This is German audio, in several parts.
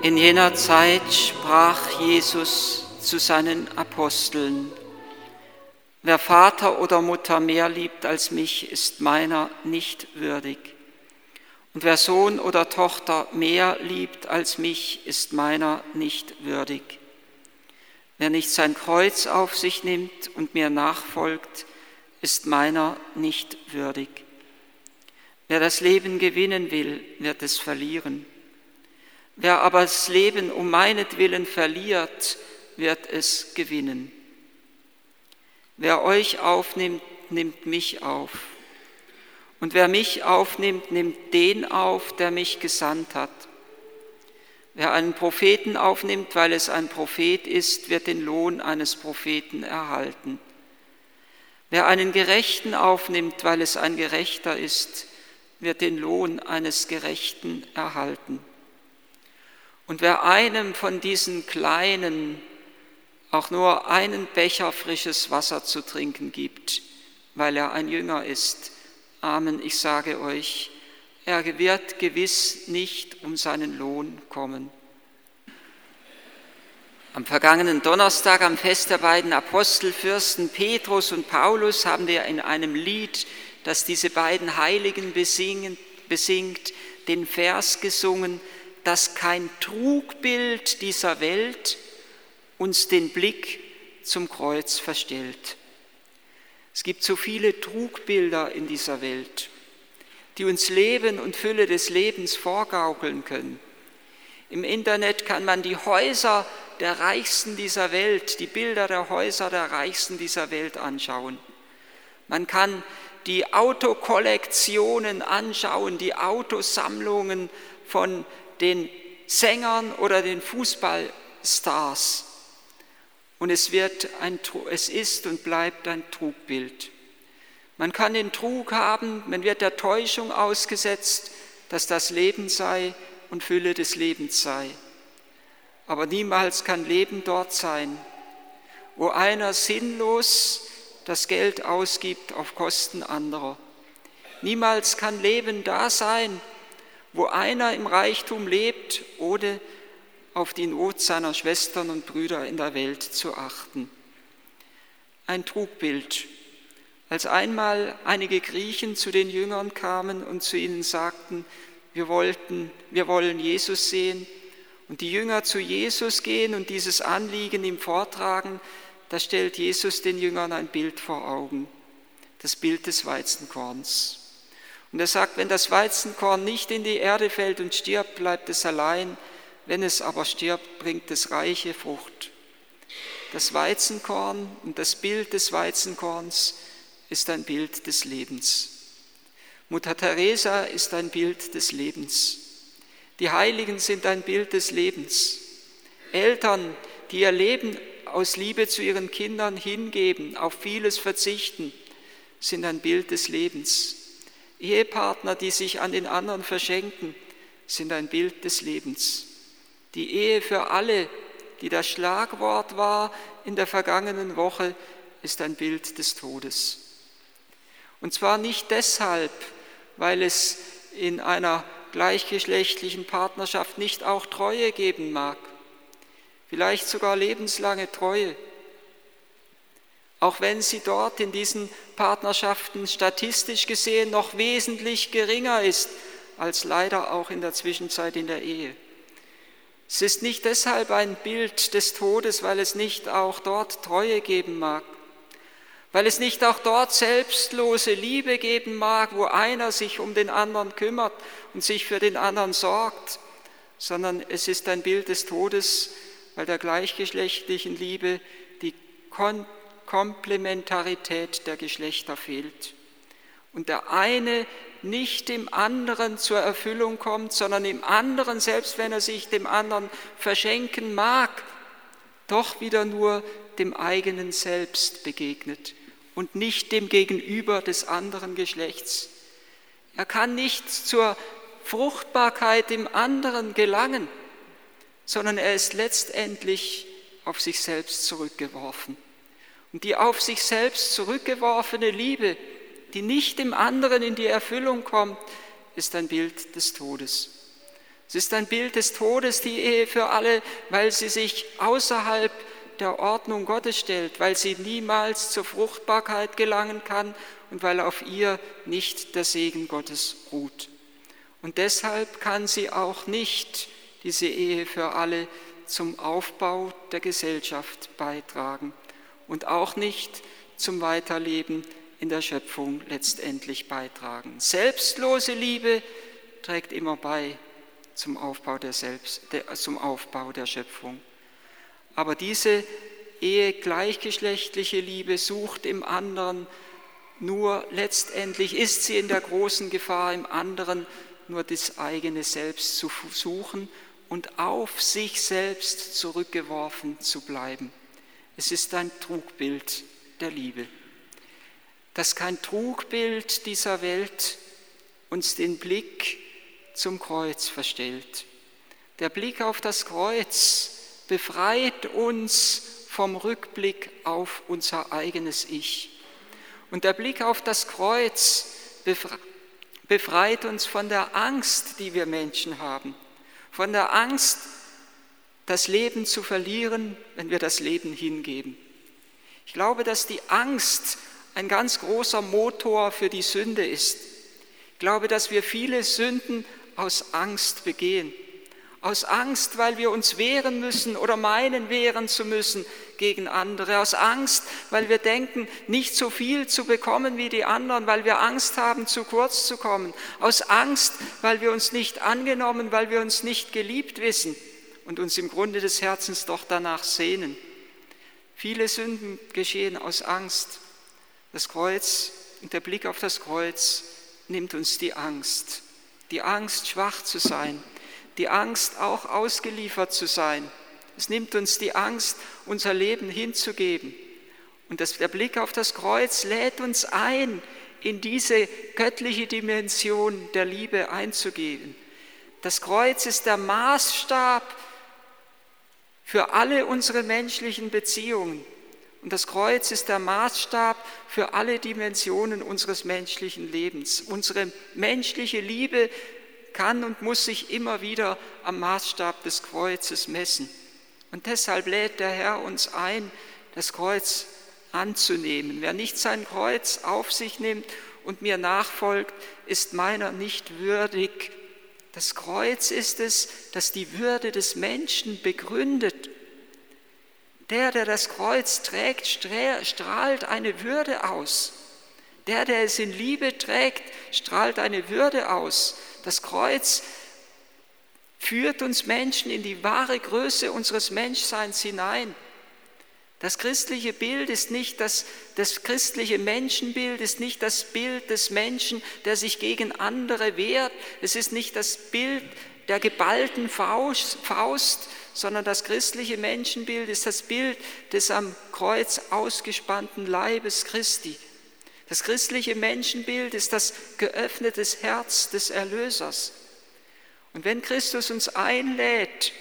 In jener Zeit sprach Jesus zu seinen Aposteln, Wer Vater oder Mutter mehr liebt als mich, ist meiner nicht würdig. Und wer Sohn oder Tochter mehr liebt als mich, ist meiner nicht würdig. Wer nicht sein Kreuz auf sich nimmt und mir nachfolgt, ist meiner nicht würdig. Wer das Leben gewinnen will, wird es verlieren. Wer aber das Leben um meinetwillen verliert, wird es gewinnen. Wer euch aufnimmt, nimmt mich auf. Und wer mich aufnimmt, nimmt den auf, der mich gesandt hat. Wer einen Propheten aufnimmt, weil es ein Prophet ist, wird den Lohn eines Propheten erhalten. Wer einen Gerechten aufnimmt, weil es ein Gerechter ist, wird den Lohn eines Gerechten erhalten. Und wer einem von diesen Kleinen auch nur einen Becher frisches Wasser zu trinken gibt, weil er ein Jünger ist, Amen, ich sage euch, er wird gewiss nicht um seinen Lohn kommen. Am vergangenen Donnerstag, am Fest der beiden Apostelfürsten Petrus und Paulus, haben wir in einem Lied, das diese beiden Heiligen besingt, den Vers gesungen, dass kein Trugbild dieser Welt uns den Blick zum Kreuz verstellt. Es gibt so viele Trugbilder in dieser Welt, die uns Leben und Fülle des Lebens vorgaukeln können. Im Internet kann man die Häuser der Reichsten dieser Welt, die Bilder der Häuser der Reichsten dieser Welt anschauen. Man kann die Autokollektionen anschauen, die Autosammlungen von den Sängern oder den Fußballstars. Und es, wird ein, es ist und bleibt ein Trugbild. Man kann den Trug haben, man wird der Täuschung ausgesetzt, dass das Leben sei und Fülle des Lebens sei. Aber niemals kann Leben dort sein, wo einer sinnlos das Geld ausgibt auf Kosten anderer. Niemals kann Leben da sein, wo einer im Reichtum lebt, ohne auf die Not seiner Schwestern und Brüder in der Welt zu achten. Ein Trugbild. Als einmal einige Griechen zu den Jüngern kamen und zu ihnen sagten, wir, wollten, wir wollen Jesus sehen, und die Jünger zu Jesus gehen und dieses Anliegen ihm vortragen, da stellt Jesus den Jüngern ein Bild vor Augen, das Bild des Weizenkorns. Und er sagt, wenn das Weizenkorn nicht in die Erde fällt und stirbt, bleibt es allein, wenn es aber stirbt, bringt es reiche Frucht. Das Weizenkorn und das Bild des Weizenkorns ist ein Bild des Lebens. Mutter Teresa ist ein Bild des Lebens. Die Heiligen sind ein Bild des Lebens. Eltern, die ihr Leben aus Liebe zu ihren Kindern hingeben, auf vieles verzichten, sind ein Bild des Lebens. Ehepartner, die sich an den anderen verschenken, sind ein Bild des Lebens. Die Ehe für alle, die das Schlagwort war in der vergangenen Woche, ist ein Bild des Todes. Und zwar nicht deshalb, weil es in einer gleichgeschlechtlichen Partnerschaft nicht auch Treue geben mag, vielleicht sogar lebenslange Treue, auch wenn sie dort in diesen Partnerschaften statistisch gesehen noch wesentlich geringer ist als leider auch in der Zwischenzeit in der Ehe. Es ist nicht deshalb ein Bild des Todes, weil es nicht auch dort Treue geben mag, weil es nicht auch dort selbstlose Liebe geben mag, wo einer sich um den anderen kümmert und sich für den anderen sorgt, sondern es ist ein Bild des Todes, weil der gleichgeschlechtlichen Liebe die Kon Komplementarität der Geschlechter fehlt. Und der eine nicht dem anderen zur Erfüllung kommt, sondern im anderen, selbst wenn er sich dem anderen verschenken mag, doch wieder nur dem eigenen Selbst begegnet und nicht dem Gegenüber des anderen Geschlechts. Er kann nicht zur Fruchtbarkeit im anderen gelangen, sondern er ist letztendlich auf sich selbst zurückgeworfen. Und die auf sich selbst zurückgeworfene Liebe, die nicht dem anderen in die Erfüllung kommt, ist ein Bild des Todes. Es ist ein Bild des Todes, die Ehe für alle, weil sie sich außerhalb der Ordnung Gottes stellt, weil sie niemals zur Fruchtbarkeit gelangen kann und weil auf ihr nicht der Segen Gottes ruht. Und deshalb kann sie auch nicht, diese Ehe für alle, zum Aufbau der Gesellschaft beitragen und auch nicht zum Weiterleben in der Schöpfung letztendlich beitragen. Selbstlose Liebe trägt immer bei zum Aufbau der, Selbst, der, zum Aufbau der Schöpfung. Aber diese Ehe gleichgeschlechtliche Liebe sucht im anderen nur letztendlich ist sie in der großen Gefahr, im anderen nur das eigene Selbst zu suchen und auf sich selbst zurückgeworfen zu bleiben. Es ist ein Trugbild der Liebe. Dass kein Trugbild dieser Welt uns den Blick zum Kreuz verstellt. Der Blick auf das Kreuz befreit uns vom Rückblick auf unser eigenes Ich. Und der Blick auf das Kreuz befreit uns von der Angst, die wir Menschen haben, von der Angst, das Leben zu verlieren, wenn wir das Leben hingeben. Ich glaube, dass die Angst ein ganz großer Motor für die Sünde ist. Ich glaube, dass wir viele Sünden aus Angst begehen. Aus Angst, weil wir uns wehren müssen oder meinen wehren zu müssen gegen andere. Aus Angst, weil wir denken, nicht so viel zu bekommen wie die anderen, weil wir Angst haben, zu kurz zu kommen. Aus Angst, weil wir uns nicht angenommen, weil wir uns nicht geliebt wissen und uns im Grunde des Herzens doch danach sehnen. Viele Sünden geschehen aus Angst. Das Kreuz und der Blick auf das Kreuz nimmt uns die Angst die Angst, schwach zu sein, die Angst, auch ausgeliefert zu sein. Es nimmt uns die Angst, unser Leben hinzugeben. Und das, der Blick auf das Kreuz lädt uns ein, in diese göttliche Dimension der Liebe einzugehen. Das Kreuz ist der Maßstab für alle unsere menschlichen Beziehungen. Und das Kreuz ist der Maßstab für alle Dimensionen unseres menschlichen Lebens. Unsere menschliche Liebe kann und muss sich immer wieder am Maßstab des Kreuzes messen. Und deshalb lädt der Herr uns ein, das Kreuz anzunehmen. Wer nicht sein Kreuz auf sich nimmt und mir nachfolgt, ist meiner nicht würdig. Das Kreuz ist es, das die Würde des Menschen begründet der, der das Kreuz trägt, strahlt eine Würde aus. Der, der es in Liebe trägt, strahlt eine Würde aus. Das Kreuz führt uns Menschen in die wahre Größe unseres Menschseins hinein. Das christliche Bild ist nicht das, das christliche Menschenbild ist nicht das Bild des Menschen, der sich gegen andere wehrt. Es ist nicht das Bild der geballten Faust, Faust sondern das christliche Menschenbild ist das Bild des am Kreuz ausgespannten Leibes Christi. Das christliche Menschenbild ist das geöffnete Herz des Erlösers. Und wenn Christus uns einlädt,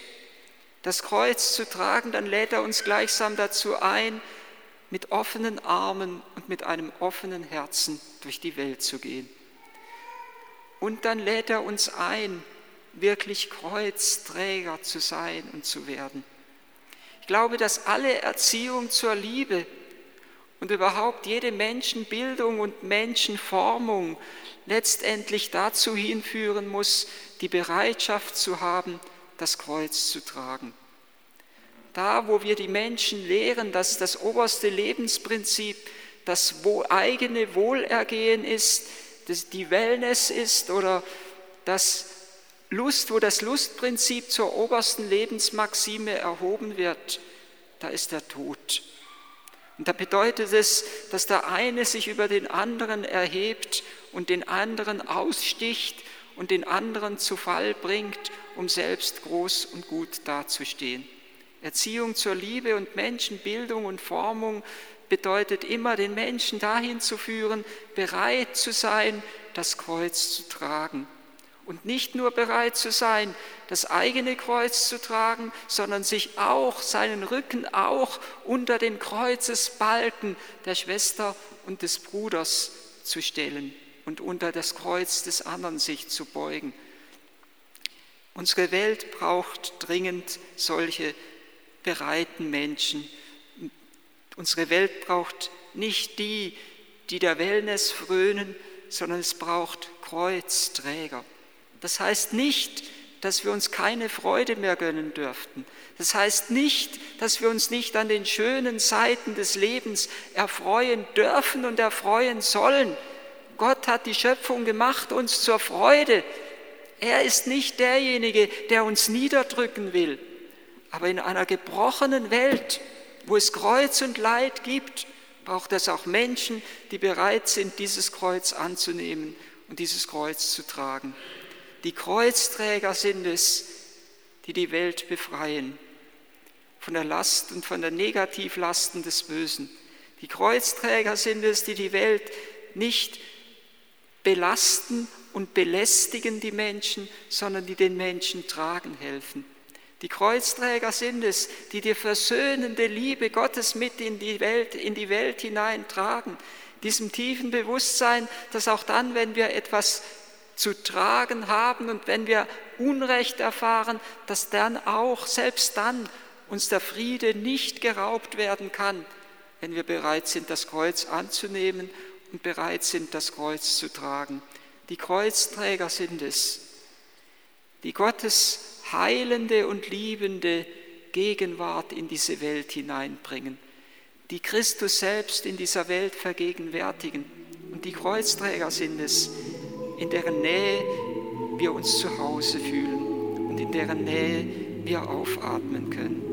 das Kreuz zu tragen, dann lädt er uns gleichsam dazu ein, mit offenen Armen und mit einem offenen Herzen durch die Welt zu gehen. Und dann lädt er uns ein, wirklich Kreuzträger zu sein und zu werden. Ich glaube, dass alle Erziehung zur Liebe und überhaupt jede Menschenbildung und Menschenformung letztendlich dazu hinführen muss, die Bereitschaft zu haben, das Kreuz zu tragen. Da, wo wir die Menschen lehren, dass das oberste Lebensprinzip das eigene Wohlergehen ist, dass die Wellness ist oder das Lust, wo das Lustprinzip zur obersten Lebensmaxime erhoben wird, da ist der Tod. Und da bedeutet es, dass der eine sich über den anderen erhebt und den anderen aussticht und den anderen zu Fall bringt, um selbst groß und gut dazustehen. Erziehung zur Liebe und Menschenbildung und Formung bedeutet immer, den Menschen dahin zu führen, bereit zu sein, das Kreuz zu tragen und nicht nur bereit zu sein, das eigene Kreuz zu tragen, sondern sich auch, seinen Rücken auch unter den Kreuzesbalken der Schwester und des Bruders zu stellen und unter das Kreuz des anderen sich zu beugen. Unsere Welt braucht dringend solche bereiten Menschen. Unsere Welt braucht nicht die, die der Wellness frönen, sondern es braucht Kreuzträger. Das heißt nicht, dass wir uns keine Freude mehr gönnen dürften. Das heißt nicht, dass wir uns nicht an den schönen Seiten des Lebens erfreuen dürfen und erfreuen sollen. Gott hat die Schöpfung gemacht uns zur Freude. Er ist nicht derjenige, der uns niederdrücken will. Aber in einer gebrochenen Welt, wo es Kreuz und Leid gibt, braucht es auch Menschen, die bereit sind, dieses Kreuz anzunehmen und dieses Kreuz zu tragen. Die Kreuzträger sind es, die die Welt befreien von der Last und von der Negativlasten des Bösen. Die Kreuzträger sind es, die die Welt nicht belasten und belästigen die Menschen, sondern die den Menschen tragen helfen. Die Kreuzträger sind es, die die versöhnende Liebe Gottes mit in die Welt, in die Welt hineintragen. Diesem tiefen Bewusstsein, dass auch dann, wenn wir etwas zu tragen haben und wenn wir Unrecht erfahren, dass dann auch, selbst dann, uns der Friede nicht geraubt werden kann, wenn wir bereit sind, das Kreuz anzunehmen und bereit sind, das Kreuz zu tragen. Die Kreuzträger sind es, die Gottes heilende und liebende Gegenwart in diese Welt hineinbringen, die Christus selbst in dieser Welt vergegenwärtigen. Und die Kreuzträger sind es, in deren Nähe wir uns zu Hause fühlen und in deren Nähe wir aufatmen können.